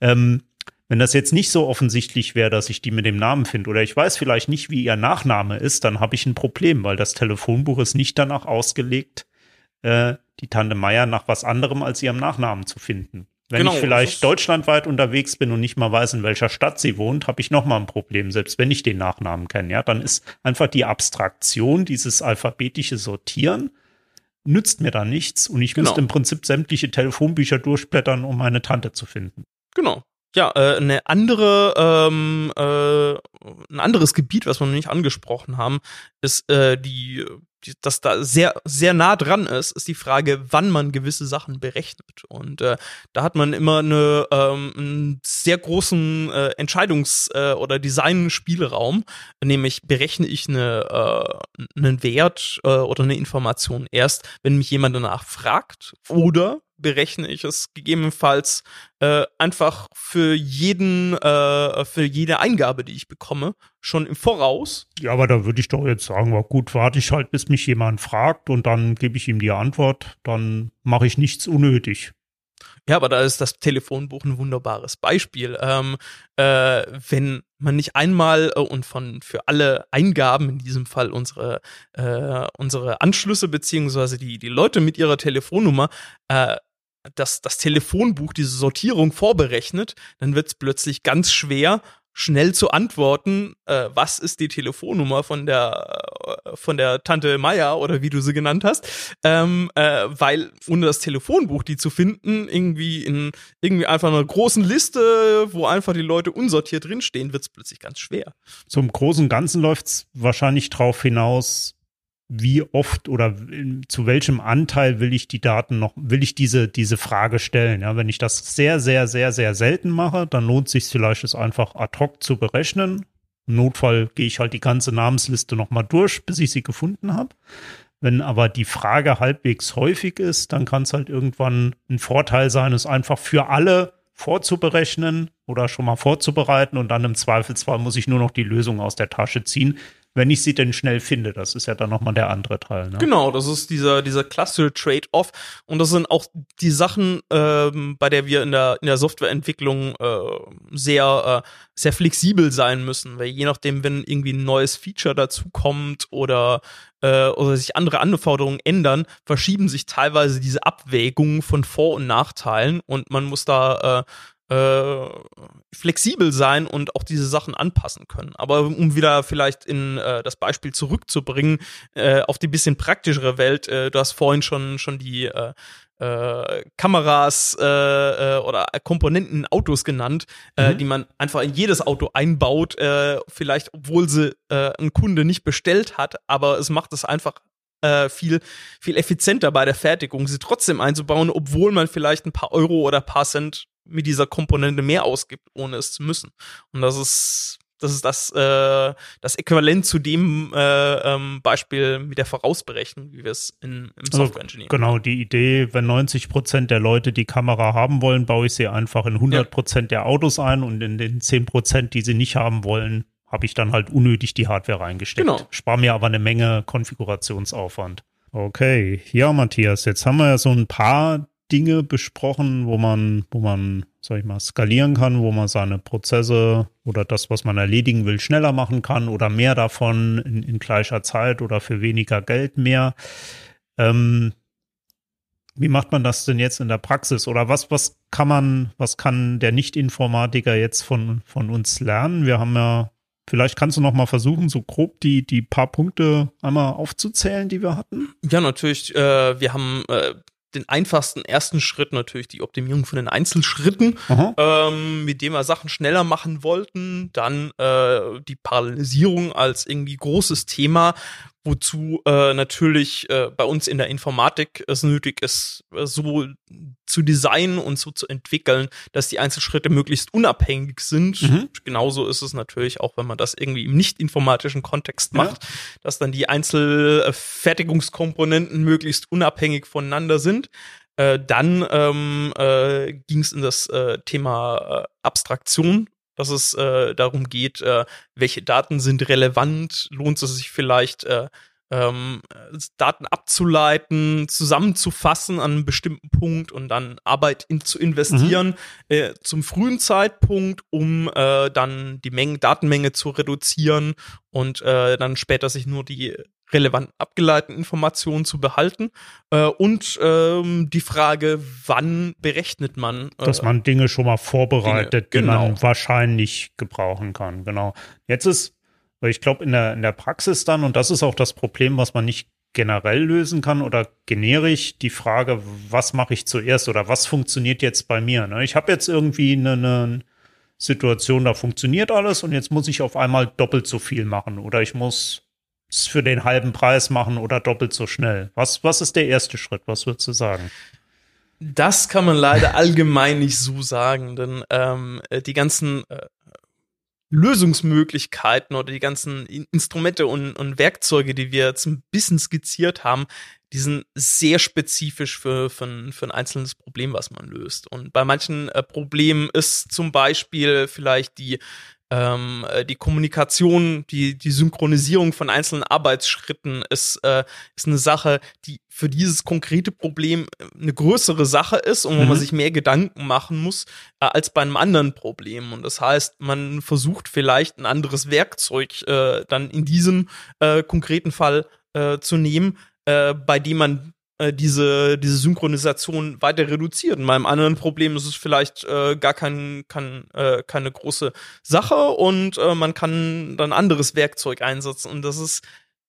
Ähm, wenn das jetzt nicht so offensichtlich wäre, dass ich die mit dem Namen finde oder ich weiß vielleicht nicht, wie ihr Nachname ist, dann habe ich ein Problem, weil das Telefonbuch ist nicht danach ausgelegt, äh, die Tante Meier nach was anderem als ihrem Nachnamen zu finden. Wenn genau, ich vielleicht deutschlandweit unterwegs bin und nicht mal weiß, in welcher Stadt sie wohnt, habe ich noch mal ein Problem, selbst wenn ich den Nachnamen kenne. Ja, dann ist einfach die Abstraktion, dieses alphabetische Sortieren, nützt mir da nichts und ich genau. müsste im Prinzip sämtliche Telefonbücher durchblättern, um meine Tante zu finden. Genau. Ja, äh, eine andere, ähm, äh, ein anderes Gebiet, was wir noch nicht angesprochen haben, ist äh, die, dass da sehr, sehr nah dran ist, ist die Frage, wann man gewisse Sachen berechnet. Und äh, da hat man immer eine, ähm, einen sehr großen äh, Entscheidungs- äh, oder Design-Spielraum, nämlich berechne ich eine, äh, einen Wert äh, oder eine Information erst, wenn mich jemand danach fragt, oder berechne ich es gegebenenfalls äh, einfach für jeden, äh, für jede Eingabe, die ich bekomme, schon im Voraus. Ja, aber da würde ich doch jetzt sagen, war gut, warte ich halt, bis mich jemand fragt und dann gebe ich ihm die Antwort, dann mache ich nichts unnötig. Ja, aber da ist das Telefonbuch ein wunderbares Beispiel. Ähm, äh, wenn man nicht einmal äh, und von für alle Eingaben, in diesem Fall unsere, äh, unsere Anschlüsse beziehungsweise die, die Leute mit ihrer Telefonnummer, äh, das, das Telefonbuch diese Sortierung vorberechnet, dann wird es plötzlich ganz schwer, schnell zu antworten, äh, was ist die Telefonnummer von der äh, von der Tante Maya oder wie du sie genannt hast, ähm, äh, weil ohne das Telefonbuch die zu finden irgendwie in irgendwie einfach einer großen Liste, wo einfach die Leute unsortiert drinstehen, wird es plötzlich ganz schwer. Zum großen Ganzen läuft es wahrscheinlich drauf hinaus, wie oft oder zu welchem Anteil will ich die Daten noch, will ich diese, diese Frage stellen. Ja, wenn ich das sehr, sehr, sehr, sehr selten mache, dann lohnt sich vielleicht, es einfach ad hoc zu berechnen. Im Notfall gehe ich halt die ganze Namensliste nochmal durch, bis ich sie gefunden habe. Wenn aber die Frage halbwegs häufig ist, dann kann es halt irgendwann ein Vorteil sein, es einfach für alle vorzuberechnen oder schon mal vorzubereiten und dann im Zweifelsfall muss ich nur noch die Lösung aus der Tasche ziehen wenn ich sie denn schnell finde. Das ist ja dann nochmal der andere Teil. Ne? Genau, das ist dieser, dieser klassische Trade-off. Und das sind auch die Sachen, ähm, bei der wir in der, in der Softwareentwicklung äh, sehr, äh, sehr flexibel sein müssen. Weil je nachdem, wenn irgendwie ein neues Feature dazukommt oder äh, oder sich andere Anforderungen ändern, verschieben sich teilweise diese Abwägungen von Vor- und Nachteilen und man muss da äh, äh, flexibel sein und auch diese Sachen anpassen können. Aber um wieder vielleicht in äh, das Beispiel zurückzubringen, äh, auf die bisschen praktischere Welt, äh, du hast vorhin schon, schon die äh, äh, Kameras äh, äh, oder Komponenten Autos genannt, äh, mhm. die man einfach in jedes Auto einbaut, äh, vielleicht obwohl sie äh, ein Kunde nicht bestellt hat, aber es macht es einfach äh, viel, viel effizienter bei der Fertigung, sie trotzdem einzubauen, obwohl man vielleicht ein paar Euro oder ein paar Cent mit dieser Komponente mehr ausgibt, ohne es zu müssen. Und das ist das ist das, äh, das Äquivalent zu dem äh, ähm, Beispiel mit der Vorausberechnung, wie wir es in, im also Software Engineering also, Genau, die Idee, wenn 90 Prozent der Leute die Kamera haben wollen, baue ich sie einfach in 100 Prozent ja. der Autos ein und in den 10 Prozent, die sie nicht haben wollen, habe ich dann halt unnötig die Hardware reingesteckt. Genau. Spar mir aber eine Menge Konfigurationsaufwand. Okay, ja, Matthias, jetzt haben wir ja so ein paar Dinge besprochen, wo man, wo man, sag ich mal, skalieren kann, wo man seine Prozesse oder das, was man erledigen will, schneller machen kann oder mehr davon in, in gleicher Zeit oder für weniger Geld mehr. Ähm, wie macht man das denn jetzt in der Praxis? Oder was, was kann man, was kann der Nicht-Informatiker jetzt von, von uns lernen? Wir haben ja, vielleicht kannst du noch mal versuchen, so grob die, die paar Punkte einmal aufzuzählen, die wir hatten. Ja, natürlich. Äh, wir haben äh, den einfachsten ersten Schritt natürlich die Optimierung von den Einzelschritten, ähm, mit dem wir Sachen schneller machen wollten. Dann äh, die Parallelisierung als irgendwie großes Thema, wozu äh, natürlich äh, bei uns in der Informatik es nötig ist, äh, so zu designen und so zu entwickeln, dass die Einzelschritte möglichst unabhängig sind. Mhm. Genauso ist es natürlich auch, wenn man das irgendwie im nicht-informatischen Kontext macht, ja. dass dann die Einzelfertigungskomponenten möglichst unabhängig voneinander sind. Äh, dann ähm, äh, ging es in das äh, Thema äh, Abstraktion dass es äh, darum geht, äh, welche Daten sind relevant, lohnt es sich vielleicht äh, ähm, Daten abzuleiten, zusammenzufassen an einem bestimmten Punkt und dann Arbeit in, zu investieren mhm. äh, zum frühen Zeitpunkt, um äh, dann die Menge, Datenmenge zu reduzieren und äh, dann später sich nur die relevanten abgeleiteten Informationen zu behalten äh, und ähm, die Frage, wann berechnet man, äh, dass man Dinge schon mal vorbereitet, Dinge, genau. die man wahrscheinlich gebrauchen kann. Genau. Jetzt ist, weil ich glaube in der in der Praxis dann und das ist auch das Problem, was man nicht generell lösen kann oder generisch die Frage, was mache ich zuerst oder was funktioniert jetzt bei mir? Ne? Ich habe jetzt irgendwie eine, eine Situation, da funktioniert alles und jetzt muss ich auf einmal doppelt so viel machen oder ich muss es für den halben Preis machen oder doppelt so schnell? Was, was ist der erste Schritt? Was würdest du sagen? Das kann man leider allgemein nicht so sagen, denn ähm, äh, die ganzen äh, Lösungsmöglichkeiten oder die ganzen Instrumente und, und Werkzeuge, die wir jetzt ein bisschen skizziert haben, die sind sehr spezifisch für, für, ein, für ein einzelnes Problem, was man löst. Und bei manchen äh, Problemen ist zum Beispiel vielleicht die ähm, äh, die Kommunikation, die, die Synchronisierung von einzelnen Arbeitsschritten ist, äh, ist eine Sache, die für dieses konkrete Problem äh, eine größere Sache ist und wo mhm. man sich mehr Gedanken machen muss äh, als bei einem anderen Problem. Und das heißt, man versucht vielleicht ein anderes Werkzeug äh, dann in diesem äh, konkreten Fall zu nehmen, bei dem man äh, diese, diese Synchronisation weiter reduziert. In meinem anderen Problem ist es vielleicht äh, gar kein, kein, äh, keine große Sache und äh, man kann dann anderes Werkzeug einsetzen. Und das ist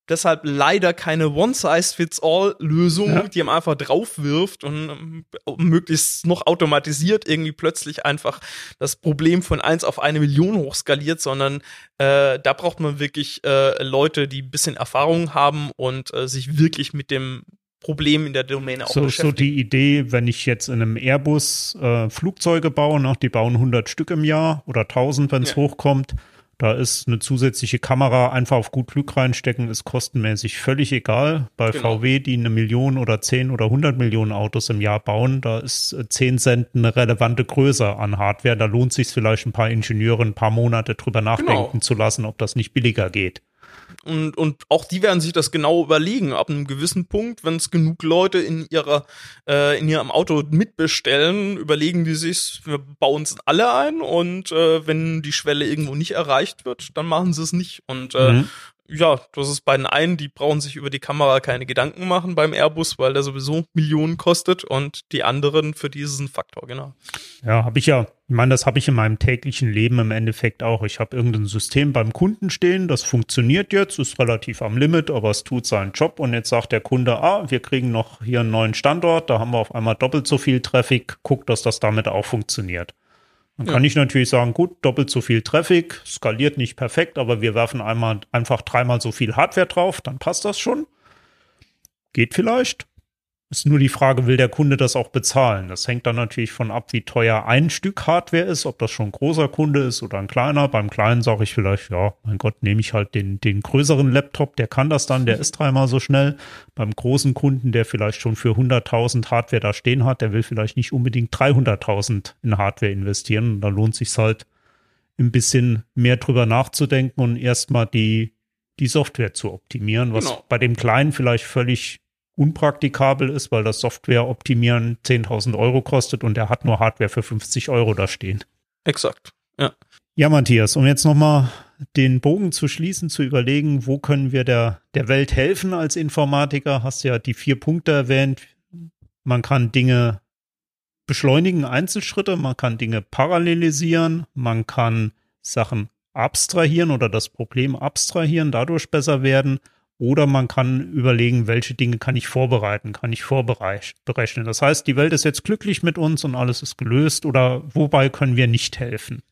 deshalb leider keine One-Size-Fits-All-Lösung, ja. die man einfach drauf wirft und ähm, möglichst noch automatisiert irgendwie plötzlich einfach das Problem von eins auf eine Million hochskaliert, sondern äh, da braucht man wirklich äh, Leute, die ein bisschen Erfahrung haben und äh, sich wirklich mit dem Problem in der Domäne auch so, beschäftigen. So die Idee, wenn ich jetzt in einem Airbus äh, Flugzeuge baue, ne, die bauen 100 Stück im Jahr oder 1000, wenn es ja. hochkommt, Da ist eine zusätzliche Kamera einfach auf gut Glück reinstecken, ist kostenmäßig völlig egal. Bei genau. VW, die eine Million oder zehn oder hundert Millionen Autos im Jahr bauen, da ist zehn Cent eine relevante Größe an Hardware. Da lohnt sich vielleicht ein paar Ingenieure ein paar Monate drüber nachdenken genau. zu lassen, ob das nicht billiger geht. Und, und auch die werden sich das genau überlegen. Ab einem gewissen Punkt, wenn es genug Leute in ihrer äh, in ihrem Auto mitbestellen, überlegen die sich, wir bauen es alle ein und äh, wenn die Schwelle irgendwo nicht erreicht wird, dann machen sie es nicht. Und äh, mhm ja, das ist bei den einen, die brauchen sich über die Kamera keine Gedanken machen beim Airbus, weil der sowieso Millionen kostet und die anderen für diesen Faktor, genau. Ja, habe ich ja, ich meine, das habe ich in meinem täglichen Leben im Endeffekt auch. Ich habe irgendein System beim Kunden stehen, das funktioniert jetzt, ist relativ am Limit, aber es tut seinen Job und jetzt sagt der Kunde, ah, wir kriegen noch hier einen neuen Standort, da haben wir auf einmal doppelt so viel Traffic, guckt, dass das damit auch funktioniert. Dann ja. kann ich natürlich sagen, gut, doppelt so viel Traffic, skaliert nicht perfekt, aber wir werfen einmal einfach dreimal so viel Hardware drauf, dann passt das schon. Geht vielleicht. Ist nur die Frage, will der Kunde das auch bezahlen? Das hängt dann natürlich von ab, wie teuer ein Stück Hardware ist, ob das schon ein großer Kunde ist oder ein kleiner. Beim kleinen sage ich vielleicht, ja, mein Gott, nehme ich halt den, den größeren Laptop, der kann das dann, der ist dreimal so schnell. Beim großen Kunden, der vielleicht schon für 100.000 Hardware da stehen hat, der will vielleicht nicht unbedingt 300.000 in Hardware investieren. Und da lohnt sich halt ein bisschen mehr drüber nachzudenken und erstmal die, die Software zu optimieren, was genau. bei dem Kleinen vielleicht völlig unpraktikabel ist, weil das Software optimieren 10.000 Euro kostet und er hat nur Hardware für 50 Euro da stehen. Exakt, ja. Ja, Matthias, um jetzt nochmal den Bogen zu schließen, zu überlegen, wo können wir der, der Welt helfen als Informatiker, hast ja die vier Punkte erwähnt. Man kann Dinge beschleunigen, Einzelschritte, man kann Dinge parallelisieren, man kann Sachen abstrahieren oder das Problem abstrahieren, dadurch besser werden oder man kann überlegen, welche Dinge kann ich vorbereiten, kann ich vorberechnen. Das heißt, die Welt ist jetzt glücklich mit uns und alles ist gelöst oder wobei können wir nicht helfen?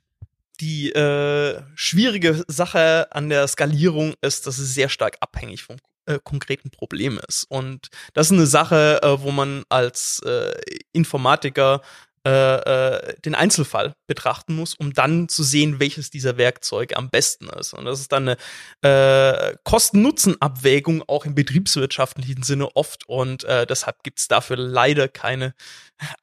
Die äh, schwierige Sache an der Skalierung ist, dass es sehr stark abhängig vom äh, konkreten Problem ist. Und das ist eine Sache, äh, wo man als äh, Informatiker äh, äh, den Einzelfall betrachten muss, um dann zu sehen, welches dieser Werkzeuge am besten ist. Und das ist dann eine äh, Kosten-Nutzen-Abwägung auch im betriebswirtschaftlichen Sinne oft. Und äh, deshalb gibt es dafür leider keine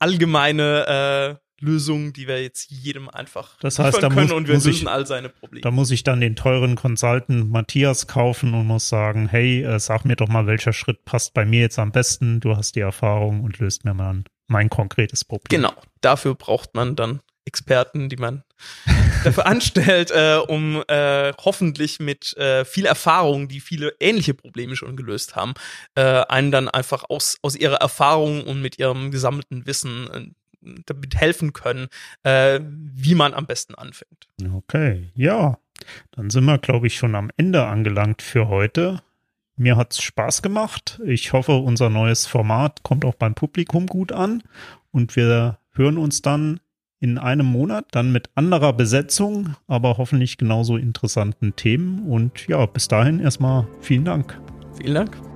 allgemeine äh, Lösung, die wir jetzt jedem einfach das heißt, können muss, und wir lösen ich, all seine Probleme. Da muss ich dann den teuren Consultant Matthias kaufen und muss sagen, hey, äh, sag mir doch mal, welcher Schritt passt bei mir jetzt am besten. Du hast die Erfahrung und löst mir mal mein konkretes Problem. Genau, dafür braucht man dann Experten, die man dafür anstellt, äh, um äh, hoffentlich mit äh, viel Erfahrung, die viele ähnliche Probleme schon gelöst haben, äh, einen dann einfach aus, aus ihrer Erfahrung und mit ihrem gesammelten Wissen äh, damit helfen können, äh, wie man am besten anfängt. Okay, ja. Dann sind wir, glaube ich, schon am Ende angelangt für heute. Mir hat es Spaß gemacht. Ich hoffe, unser neues Format kommt auch beim Publikum gut an. Und wir hören uns dann in einem Monat, dann mit anderer Besetzung, aber hoffentlich genauso interessanten Themen. Und ja, bis dahin erstmal vielen Dank. Vielen Dank.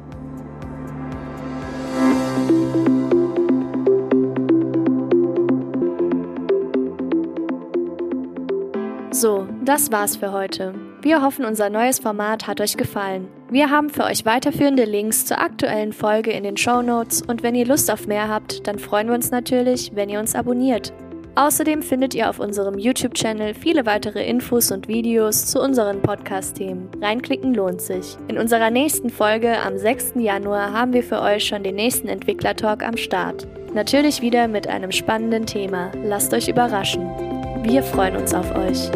Das war's für heute. Wir hoffen, unser neues Format hat euch gefallen. Wir haben für euch weiterführende Links zur aktuellen Folge in den Show Notes und wenn ihr Lust auf mehr habt, dann freuen wir uns natürlich, wenn ihr uns abonniert. Außerdem findet ihr auf unserem YouTube-Channel viele weitere Infos und Videos zu unseren Podcast-Themen. Reinklicken lohnt sich. In unserer nächsten Folge am 6. Januar haben wir für euch schon den nächsten Entwickler-Talk am Start. Natürlich wieder mit einem spannenden Thema. Lasst euch überraschen. Wir freuen uns auf euch.